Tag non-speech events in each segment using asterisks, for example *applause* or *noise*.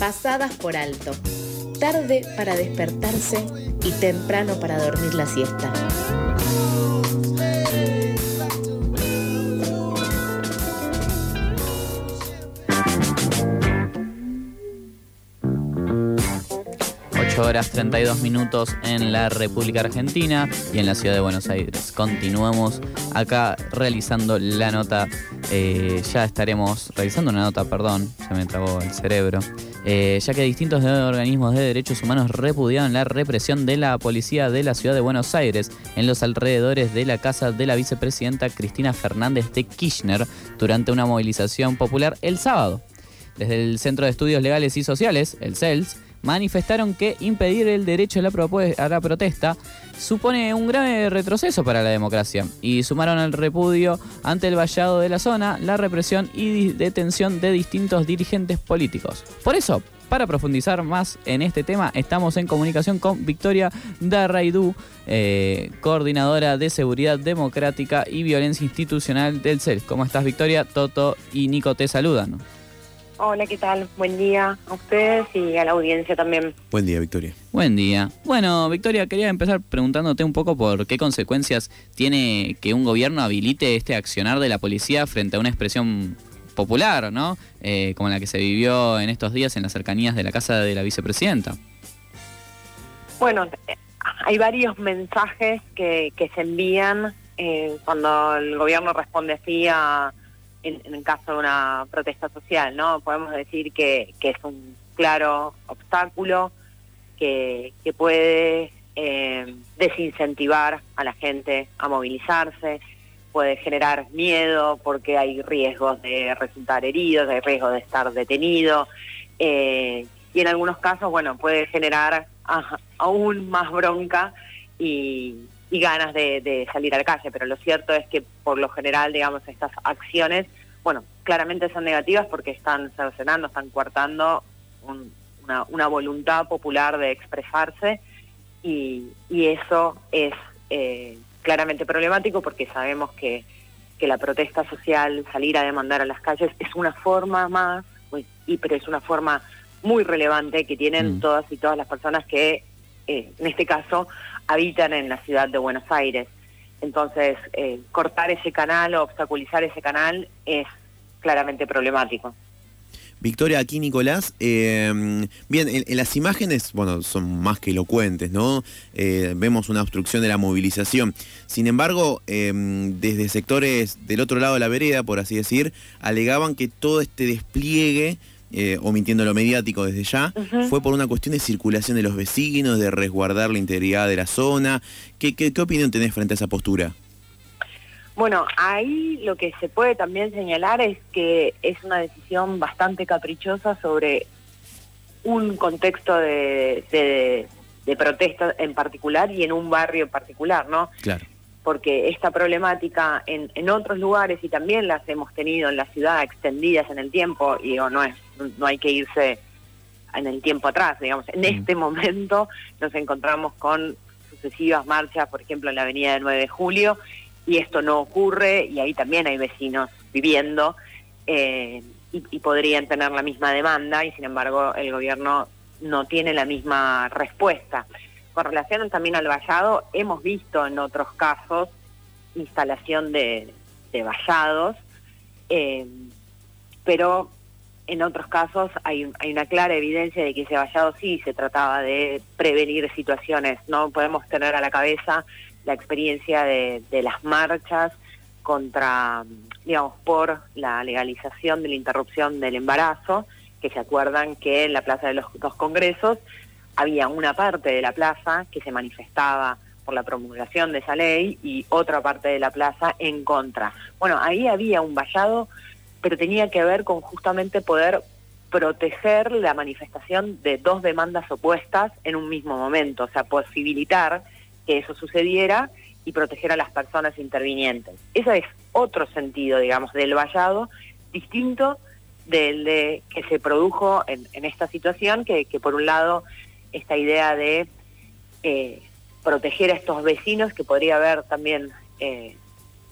pasadas por alto, tarde para despertarse y temprano para dormir la siesta. 8 horas 32 minutos en la República Argentina y en la ciudad de Buenos Aires. Continuamos acá realizando la nota. eh, ya estaremos realizando una nota, perdón, se me trabó el cerebro. Eh, ya que distintos organismos de derechos humanos repudiaron la represión de la policía de la ciudad de Buenos Aires en los alrededores de la casa de la vicepresidenta Cristina Fernández de Kirchner durante una movilización popular el sábado. Desde el Centro de Estudios Legales y Sociales, el CELS, manifestaron que impedir el derecho a la, protesta supone un grave retroceso para la democracia y sumaron al repudio ante el vallado de la zona, la represión y detención de distintos dirigentes políticos. Por eso, para profundizar más en este tema, estamos en comunicación con Victoria Darraidú, eh, coordinadora de Seguridad Democrática y Violencia Institucional del CELS. ¿Cómo estás, Victoria? Toto y Nico te saludan. Hola, ¿qué tal? Buen día a ustedes y a la audiencia también. Buen día, Victoria. Buen día. Bueno, Victoria, quería empezar preguntándote un poco por qué consecuencias tiene que un gobierno habilite este accionar de la policía frente a una expresión popular, ¿no? Eh, como la que se vivió en estos días en las cercanías de la casa de la vicepresidenta. Bueno, hay varios mensajes que, que se envían eh, cuando el gobierno responde así a, en, en el caso de una protesta social, ¿no? Podemos decir que, es un claro obstáculo que, puede eh, desincentivar a la gente a movilizarse, puede generar miedo porque hay riesgos de resultar heridos, hay riesgos de estar detenido, eh, y en algunos casos, bueno, puede generar aún más bronca y, y ganas de, de salir a la calle, pero lo cierto es que por lo general, digamos, estas acciones, bueno, claramente son negativas porque están cercenando, están coartando un- una, una voluntad popular de expresarse y, y eso es eh, claramente problemático porque sabemos que, que la protesta social, salir a demandar a las calles, es una forma más, y, pero es una forma muy relevante que tienen Mm. todas y todas las personas que, eh, en este caso, habitan en la ciudad de Buenos Aires. Entonces, eh, cortar ese canal o obstaculizar ese canal es claramente problemático. Victoria, aquí Nicolás. eh, bien, en, las imágenes, bueno, son más que elocuentes, ¿no? Vemos una obstrucción de la movilización. Sin embargo, desde sectores del otro lado de la vereda, por así decir, alegaban que todo este despliegue, eh, omitiendo lo mediático desde ya, fue por una cuestión de circulación de los vecinos, de resguardar la integridad de la zona. ¿Qué, qué, qué opinión tenés frente a esa postura? Bueno, ahí lo que se puede también señalar es que es una decisión bastante caprichosa sobre un contexto de, de, de protesta en particular y en un barrio en particular, ¿no? Claro. Porque esta problemática en, en otros lugares y también las hemos tenido en la ciudad extendidas en el tiempo y digo, no es no hay que irse en el tiempo atrás digamos en Mm. este momento nos encontramos con sucesivas marchas por ejemplo en la avenida del 9 de julio y esto no ocurre y ahí también hay vecinos viviendo eh, y, y podrían tener la misma demanda y sin embargo el gobierno no tiene la misma respuesta con relación también al vallado, hemos visto en otros casos instalación de, vallados, eh, pero en otros casos hay, una clara evidencia de que ese vallado sí se trataba de prevenir situaciones. No podemos tener a la cabeza la experiencia de las marchas contra, digamos, por la legalización de la interrupción del embarazo, que se acuerdan que en la Plaza de los dos Congresos había una parte de la plaza que se manifestaba por la promulgación de esa ley y otra parte de la plaza en contra. Bueno, ahí había un vallado, pero tenía que ver con justamente poder proteger la manifestación de dos demandas opuestas en un mismo momento, o sea, posibilitar que eso sucediera y proteger a las personas intervinientes. Ese es otro sentido, digamos, del vallado, distinto del de que se produjo en, en esta situación, que, que por un lado esta idea de eh, proteger a estos vecinos, que podría haber también eh,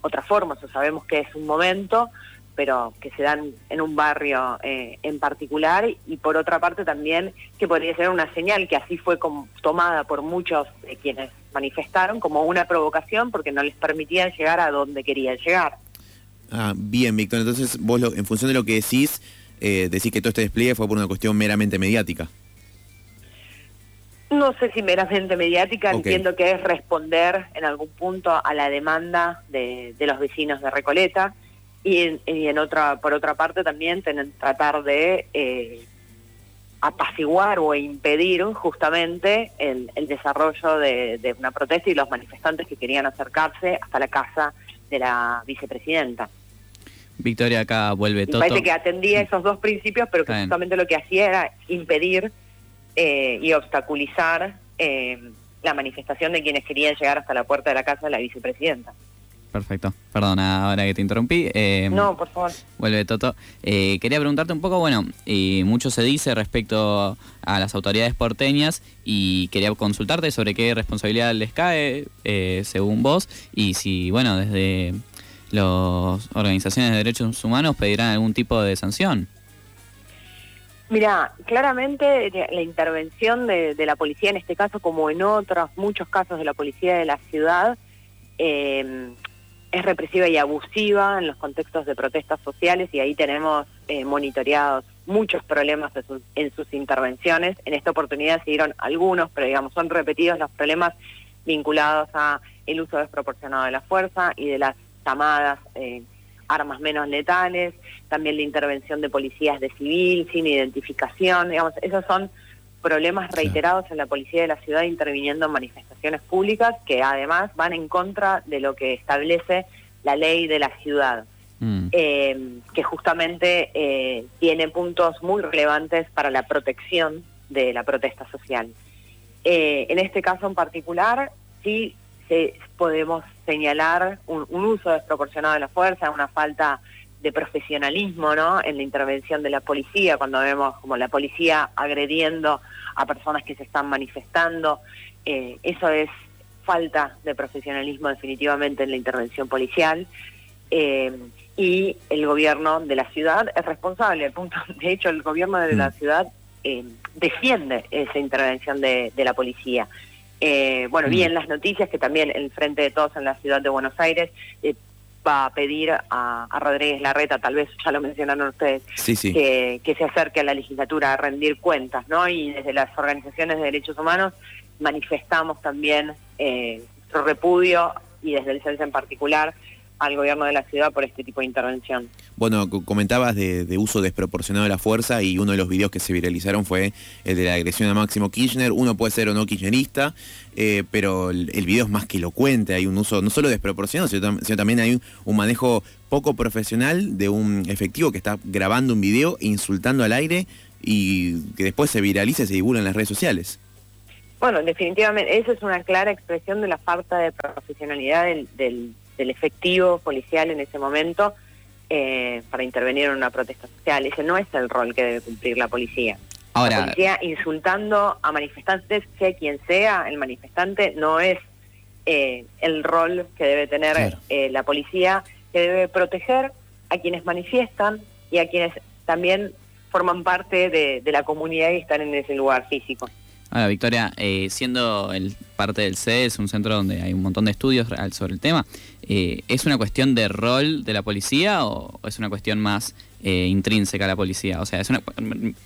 otras formas, o sabemos que es un momento, pero que se dan en un barrio eh, en particular y por otra parte también que podría ser una señal que así fue tomada por muchos de quienes manifestaron como una provocación porque no les permitían llegar a donde querían llegar. Ah, bien, Víctor, entonces vos en función de lo que decís, eh, decís que todo este despliegue fue por una cuestión meramente mediática. No sé si meramente mediática, entiendo que es responder en algún punto a la demanda de, los vecinos de Recoleta y en, otra, por otra parte también tratar de eh, apaciguar o impedir justamente el, desarrollo de, una protesta y los manifestantes que querían acercarse hasta la casa de la vicepresidenta. Victoria acá vuelve todo. Parece que atendía esos dos principios, pero que justamente lo que hacía era impedir eh, y obstaculizar eh, la manifestación de quienes querían llegar hasta la puerta de la casa de la vicepresidenta. Perfecto. Perdona ahora que te interrumpí. Eh, no, por favor. Vuelve Toto. quería preguntarte un poco, bueno, mucho se dice respecto a las autoridades porteñas y quería consultarte sobre qué responsabilidad les cae, según vos, y si, bueno, desde las organizaciones de derechos humanos pedirán algún tipo de sanción. Mira, claramente la intervención de, la policía en este caso, como en otros muchos casos de la policía de la ciudad, eh, es represiva y abusiva en los contextos de protestas sociales y ahí tenemos eh, monitoreados muchos problemas en sus, intervenciones. En esta oportunidad se dieron algunos, pero digamos son repetidos los problemas vinculados a el uso desproporcionado de la fuerza y de las llamadas eh, armas menos letales, también la intervención de policías de civil sin identificación, digamos, esos son problemas reiterados en la policía de la ciudad interviniendo en manifestaciones públicas que además van en contra de lo que establece la ley de la ciudad, mm. eh, que justamente eh, tiene puntos muy relevantes para la protección de la protesta social. Eh, en este caso en particular, sí podemos señalar un, uso desproporcionado de la fuerza, una falta de profesionalismo ¿no? en la intervención de la policía, cuando vemos como la policía agrediendo a personas que se están manifestando. Eh, eso es falta de profesionalismo definitivamente en la intervención policial. Eh, y el gobierno de la ciudad es responsable. *laughs* De hecho, el gobierno de la mm. ciudad eh, defiende esa intervención de la policía. Eh, bueno, vi mm. en las noticias que también el Frente de Todos en la ciudad de Buenos Aires eh, va a pedir a, Rodríguez Larreta, tal vez ya lo mencionaron ustedes, Que, que se acerque a la legislatura a rendir cuentas, ¿no? Y desde las organizaciones de derechos humanos manifestamos también eh, nuestro repudio y desde el CELSE en particular al gobierno de la ciudad por este tipo de intervención. Bueno, comentabas de, uso desproporcionado de la fuerza y uno de los videos que se viralizaron fue el de la agresión a Máximo Kirchner. Uno puede ser o no kirchnerista, eh, pero el, video es más que elocuente. Hay un uso no solo desproporcionado, sino, también hay un, manejo poco profesional de un efectivo que está grabando un video insultando al aire y que después se viraliza y se divulga en las redes sociales. Bueno, definitivamente, eso es una clara expresión de la falta de profesionalidad del del efectivo policial en ese momento eh, para intervenir en una protesta social. Ese no es el rol que debe cumplir la policía. Ahora, la policía insultando a manifestantes, sea quien sea el manifestante, no es eh, el rol que debe tener eh, la policía, que debe proteger a quienes manifiestan y a quienes también forman parte de, de la comunidad y están en ese lugar físico. Ahora, Victoria, eh, siendo el parte del CES, un centro donde hay un montón de estudios sobre el tema, eh, ¿es una cuestión de rol de la policía o es una cuestión más eh, intrínseca a la policía? O sea,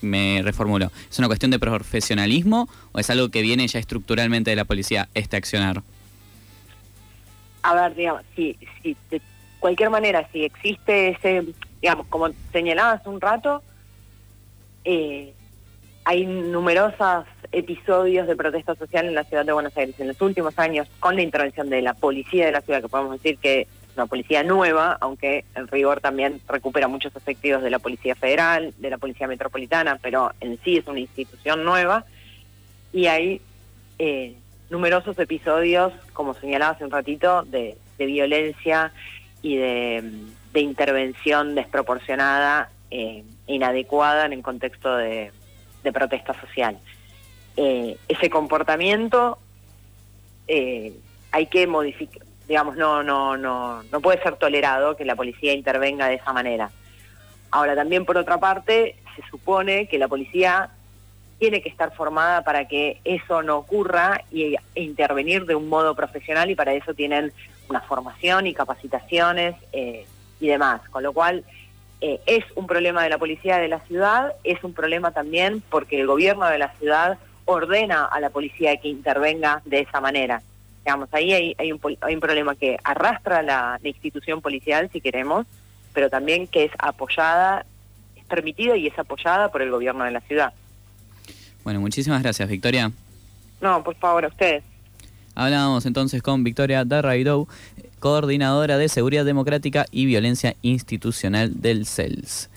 me reformulo, ¿es una cuestión de profesionalismo o es algo que viene ya estructuralmente de la policía, este accionar? A ver, digamos, si, de cualquier manera, si existe ese, digamos, como señalaba hace un rato, hay numerosos episodios de protesta social en la ciudad de Buenos Aires en los últimos años con la intervención de la policía de la ciudad, que podemos decir que es una policía nueva, aunque en rigor también recupera muchos efectivos de la Policía Federal, de la Policía Metropolitana, pero en sí es una institución nueva. Y hay eh, numerosos episodios, como señalaba hace un ratito, de, violencia y de, intervención desproporcionada, e inadecuada en el contexto de de protesta social. Eh, ese comportamiento eh, hay que modificar, digamos, no, no, no, no puede ser tolerado que la policía intervenga de esa manera. Ahora también por otra parte se supone que la policía tiene que estar formada para que eso no ocurra y, e intervenir de un modo profesional y para eso tienen una formación y capacitaciones eh, y demás. Con lo cual eh, es un problema de la policía de la ciudad, es un problema también porque el gobierno de la ciudad ordena a la policía que intervenga de esa manera. Digamos, ahí hay, un, hay un problema que arrastra la, la institución policial, si queremos, pero también que es apoyada, es permitida y es apoyada por el gobierno de la ciudad. Bueno, muchísimas gracias, Victoria. No, por favor, a ustedes. Hablábamos entonces con Victoria Darraidou, coordinadora de Seguridad Democrática y Violencia Institucional del CELS.